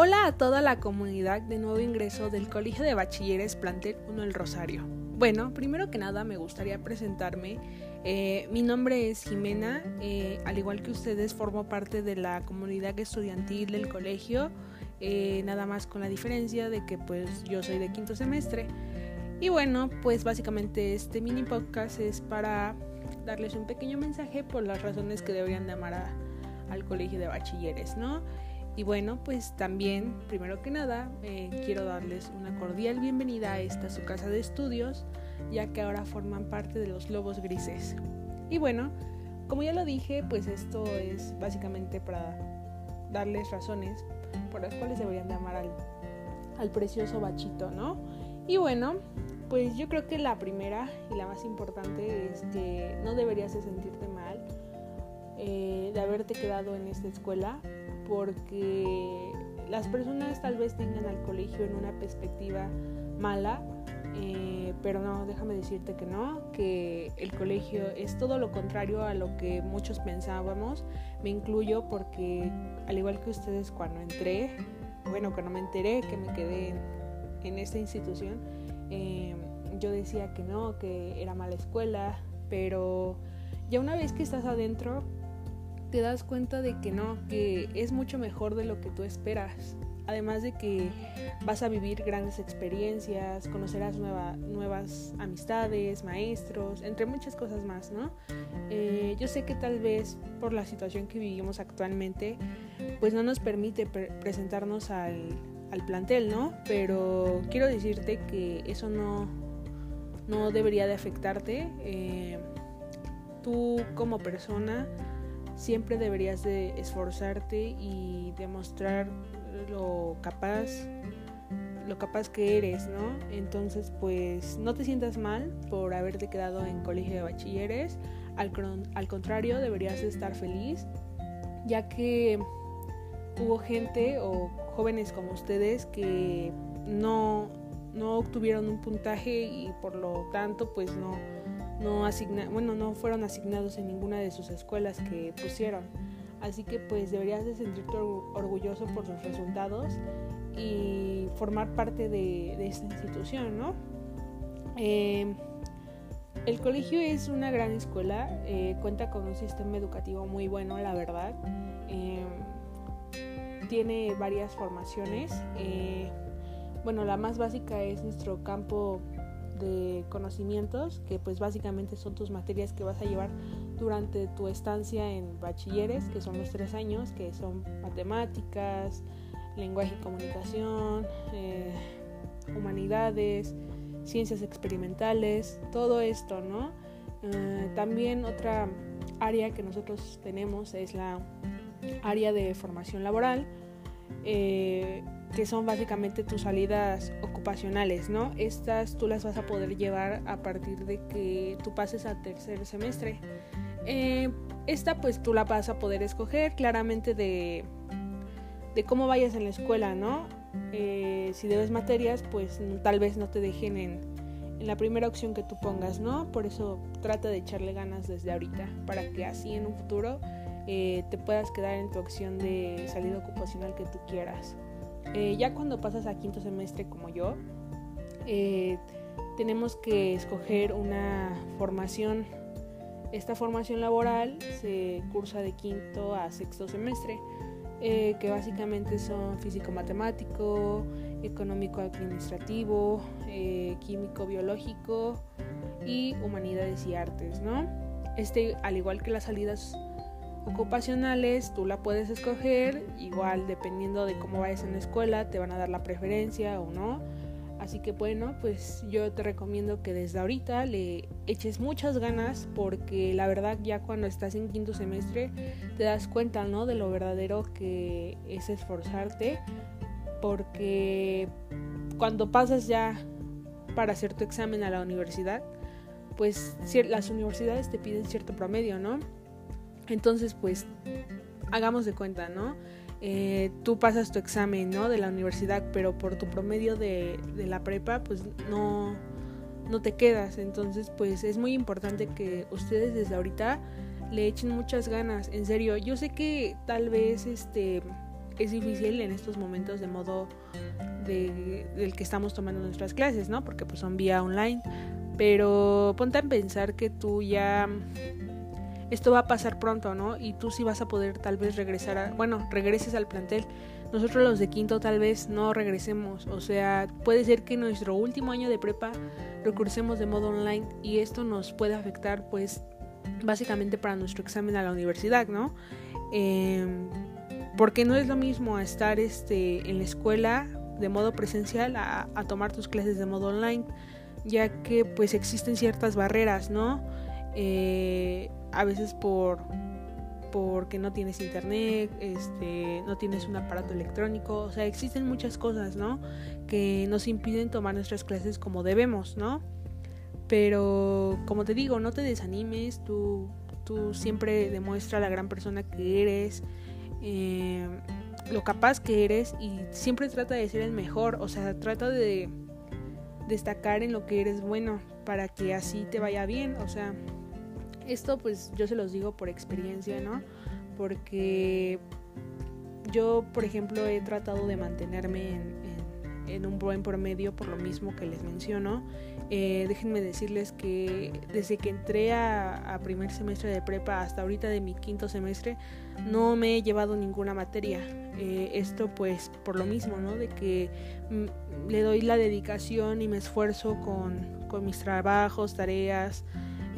Hola a toda la comunidad de nuevo ingreso del Colegio de Bachilleres Plantel 1 El Rosario. Bueno, primero que nada me gustaría presentarme. Eh, mi nombre es Jimena, eh, al igual que ustedes formo parte de la comunidad estudiantil del colegio, eh, nada más con la diferencia de que pues yo soy de quinto semestre. Y bueno, pues básicamente este mini podcast es para darles un pequeño mensaje por las razones que deberían de amar al colegio de bachilleres, ¿no? Y bueno, pues también, primero que nada, eh, quiero darles una cordial bienvenida a esta su casa de estudios, ya que ahora forman parte de los Lobos Grises. Y bueno, como ya lo dije, pues esto es básicamente para darles razones por las cuales deberían de amar al, al precioso bachito, ¿no? Y bueno, pues yo creo que la primera y la más importante es que no deberías de sentirte mal eh, de haberte quedado en esta escuela porque las personas tal vez tengan al colegio en una perspectiva mala, eh, pero no, déjame decirte que no, que el colegio es todo lo contrario a lo que muchos pensábamos. Me incluyo porque, al igual que ustedes, cuando entré, bueno, cuando me enteré que me quedé en, esta institución, eh, yo decía que no, que era mala escuela, pero ya una vez que estás adentro, te das cuenta de que no, que es mucho mejor de lo que tú esperas. Además de que vas a vivir grandes experiencias, conocerás nuevas amistades, maestros, entre muchas cosas más, ¿no? Eh, yo sé que tal vez por la situación que vivimos actualmente, pues no nos permite presentarnos al, plantel, ¿no? Pero quiero decirte que eso no, no debería de afectarte. Eh, tú como persona siempre deberías de esforzarte y demostrar lo capaz lo capaz que eres, ¿no? Entonces, pues no te sientas mal por haberte quedado en colegio de bachilleres, al, al contrario, deberías estar feliz, ya que hubo gente o jóvenes como ustedes que no, no obtuvieron un puntaje y por lo tanto, pues no, no asigna, bueno, no fueron asignados en ninguna de sus escuelas que pusieron. Así que pues deberías de sentirte orgulloso por sus resultados y formar parte de, esta institución, ¿no? Em, el colegio es una gran escuela, eh, cuenta con un sistema educativo muy bueno, la verdad. Em, tiene varias formaciones. Eh, bueno, la más básica es nuestro campo de conocimientos, que pues básicamente son tus materias que vas a llevar durante tu estancia en bachilleres, que son los tres años, que son matemáticas, lenguaje y comunicación, eh, humanidades, ciencias experimentales, todo esto, ¿no? Eh, también otra área que nosotros tenemos es la área de formación laboral. Eh, que son básicamente tus salidas ocupacionales, ¿no? Estas tú las vas a poder llevar a partir de que tú pases a tercer semestre. Eh, esta pues tú la vas a poder escoger claramente de, de cómo vayas en la escuela, ¿no? Eh, si debes materias, pues tal vez no te dejen en, en la primera opción que tú pongas, ¿no? Por eso trata de echarle ganas desde ahorita, para que así en un futuro eh, te puedas quedar en tu opción de salida ocupacional que tú quieras. Eh, ya cuando pasas a quinto semestre como yo, eh, tenemos que escoger una formación. Esta formación laboral se cursa de quinto a sexto semestre, eh, que básicamente son físico-matemático, económico-administrativo, químico-biológico y humanidades y artes, ¿no? Este, al igual que las salidas ocupacionales tú la puedes escoger, igual dependiendo de cómo vayas en la escuela te van a dar la preferencia o no. Así que bueno, pues yo te recomiendo que desde ahorita le eches muchas ganas porque la verdad ya cuando estás en quinto semestre te das cuenta, ¿no? De lo verdadero que es esforzarte porque cuando pasas ya para hacer tu examen a la universidad, pues las universidades te piden cierto promedio, ¿no? Entonces, pues, hagamos de cuenta, ¿no? Eh, tú pasas tu examen, ¿no? De la universidad, pero por tu promedio de, de la prepa, pues no, no te quedas. Entonces, pues es muy importante que ustedes desde ahorita le echen muchas ganas. En serio, yo sé que tal vez este es difícil en estos momentos de modo de, del que estamos tomando nuestras clases, ¿no? Porque pues son vía online. Pero ponte a pensar que tú ya esto va a pasar pronto, ¿no? Y tú sí vas a poder tal vez regresar a, bueno, regreses al plantel. Nosotros los de quinto tal vez no regresemos, o sea, puede ser que nuestro último año de prepa recursemos de modo online y esto nos puede afectar pues básicamente para nuestro examen a la universidad, ¿no? Em, porque no es lo mismo estar este, en la escuela de modo presencial a, a tomar tus clases de modo online, ya que pues existen ciertas barreras, ¿no? Eh, a veces por porque no tienes internet, este, no tienes un aparato electrónico, o sea, existen muchas cosas, ¿no? Que nos impiden tomar nuestras clases como debemos, ¿no? Pero como te digo, no te desanimes, tú, tú siempre demuestra la gran persona que eres, eh, lo capaz que eres y siempre trata de ser el mejor, o sea, trata de destacar en lo que eres bueno para que así te vaya bien, o sea, esto pues yo se los digo por experiencia, ¿no? Porque yo, por ejemplo, he tratado de mantenerme en, un buen promedio por lo mismo que les menciono. Eh, déjenme decirles que desde que entré a, primer semestre de prepa hasta ahorita de mi quinto semestre no me he llevado ninguna materia. Eh, esto pues por lo mismo, ¿no? De que le doy la dedicación y me esfuerzo con, con mis trabajos, tareas,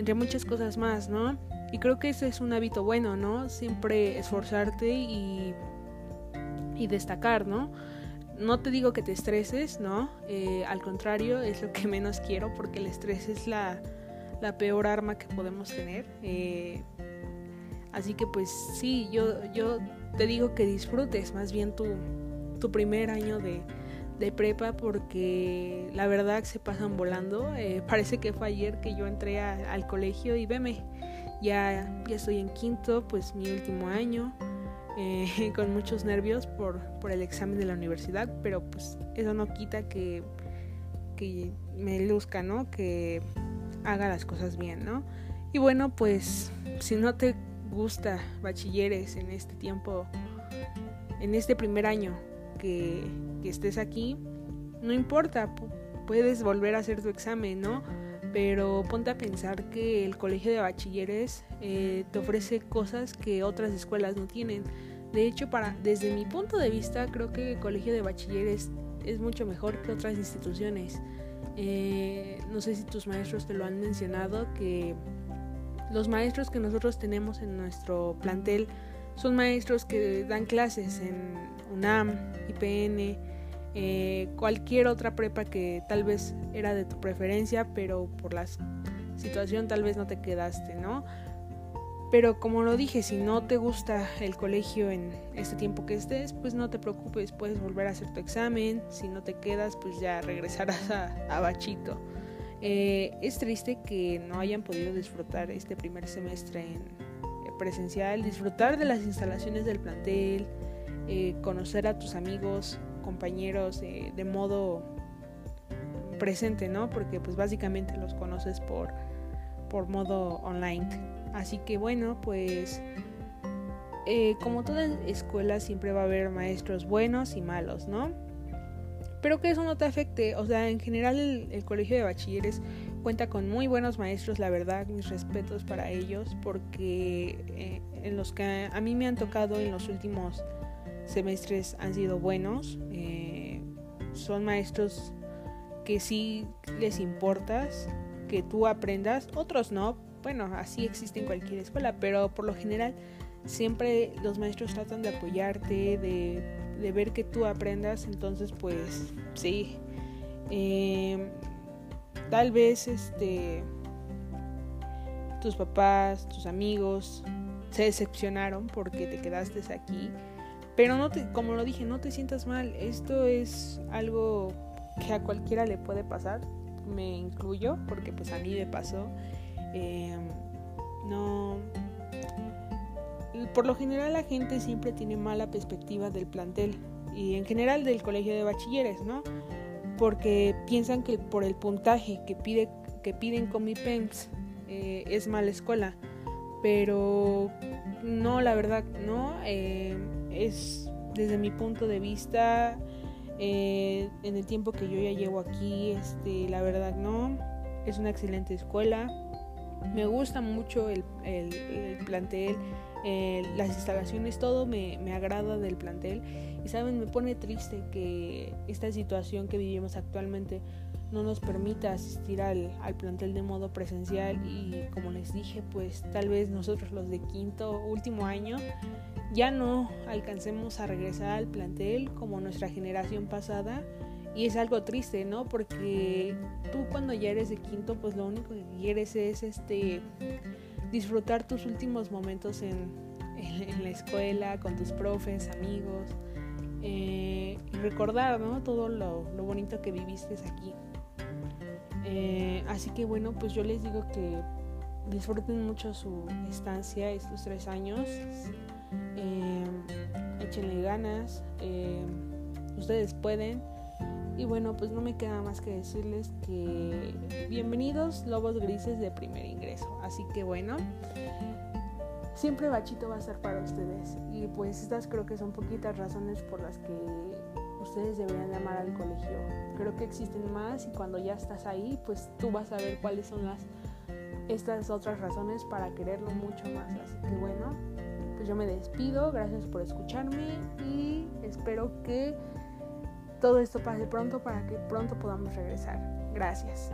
entre muchas cosas más, ¿no? Y creo que ese es un hábito bueno, ¿no? Siempre esforzarte y, y destacar, ¿no? No te digo que te estreses, ¿no? Eh, al contrario, es lo que menos quiero porque el estrés es la, la peor arma que podemos tener. Eh, así que pues sí, yo, yo te digo que disfrutes más bien tu, tu primer año de, de prepa porque la verdad se pasan volando. Eh, parece que fue ayer que yo entré al colegio y veme, ya, ya estoy en quinto, pues mi último año, eh, con muchos nervios por, por el examen de la universidad, pero pues eso no quita que, que me luzca, ¿no? Que haga las cosas bien, ¿no? Y bueno, pues si no te gusta bachilleres en este tiempo, en este primer año, que, estés aquí, no importa, puedes volver a hacer tu examen, ¿no? Pero ponte a pensar que el colegio de bachilleres eh, te ofrece cosas que otras escuelas no tienen. De hecho, para, desde mi punto de vista, creo que el colegio de bachilleres es mucho mejor que otras instituciones. Eh, no sé si tus maestros te lo han mencionado, que los maestros que nosotros tenemos en nuestro plantel son maestros que dan clases en UNAM, IPN, eh, cualquier otra prepa que tal vez era de tu preferencia, pero por la situación tal vez no te quedaste, ¿no? Pero como lo dije, si no te gusta el colegio en este tiempo que estés, pues no te preocupes, puedes volver a hacer tu examen. Si no te quedas, pues ya regresarás a, Bachito. Eh, es triste que no hayan podido disfrutar este primer semestre en presencial, disfrutar de las instalaciones del plantel, eh, conocer a tus amigos, compañeros eh, de modo presente, ¿no? Porque pues básicamente los conoces por, por modo online. Así que bueno, pues eh, como toda escuela siempre va a haber maestros buenos y malos, ¿no? Pero que eso no te afecte, o sea, en general el colegio de bachilleres cuenta con muy buenos maestros, la verdad, mis respetos para ellos, porque en los que a mí me han tocado en los últimos semestres han sido buenos. Eh, son maestros que sí les importas, que tú aprendas, otros no. Bueno, así existe en cualquier escuela, pero por lo general siempre los maestros tratan de apoyarte, de, ver que tú aprendas. Entonces, pues sí. Eh, tal vez este tus papás, tus amigos se decepcionaron porque te quedaste aquí pero no te, como lo dije, no te sientas mal. Esto es algo que a cualquiera le puede pasar. Me incluyo porque pues a mí me pasó. Em, no. Por lo general la gente siempre tiene mala perspectiva del plantel y en general del colegio de bachilleres, ¿no? Porque piensan que por el puntaje que pide que piden con mi pens eh, es mala escuela, pero no, la verdad, no. Eh, es desde mi punto de vista, eh, en el tiempo que yo ya llevo aquí, este, la verdad no, es una excelente escuela. Me gusta mucho el, plantel, las instalaciones, todo me, me agrada del plantel. Y saben, me pone triste que esta situación que vivimos actualmente no nos permita asistir al, al, plantel de modo presencial y como les dije pues tal vez nosotros los de quinto último año ya no alcancemos a regresar al plantel como nuestra generación pasada. Y es algo triste no porque tú cuando ya eres de quinto pues lo único que quieres es este disfrutar tus últimos momentos en, en, la escuela con tus profes amigos eh, y recordar ¿no? todo lo, lo bonito que viviste aquí eh, así que bueno, pues yo les digo que disfruten mucho su estancia estos tres años. Eh, échenle ganas. Eh, ustedes pueden. Y bueno, pues no me queda más que decirles que bienvenidos lobos grises de primer ingreso. Así que bueno, siempre Bachito va a ser para ustedes. Y pues estas creo que son poquitas razones por las que ustedes deberían amar al colegio. Creo que existen más y cuando ya estás ahí, pues tú vas a ver cuáles son las estas otras razones para quererlo mucho más. Así que bueno, pues yo me despido, gracias por escucharme y espero que todo esto pase pronto para que pronto podamos regresar. Gracias.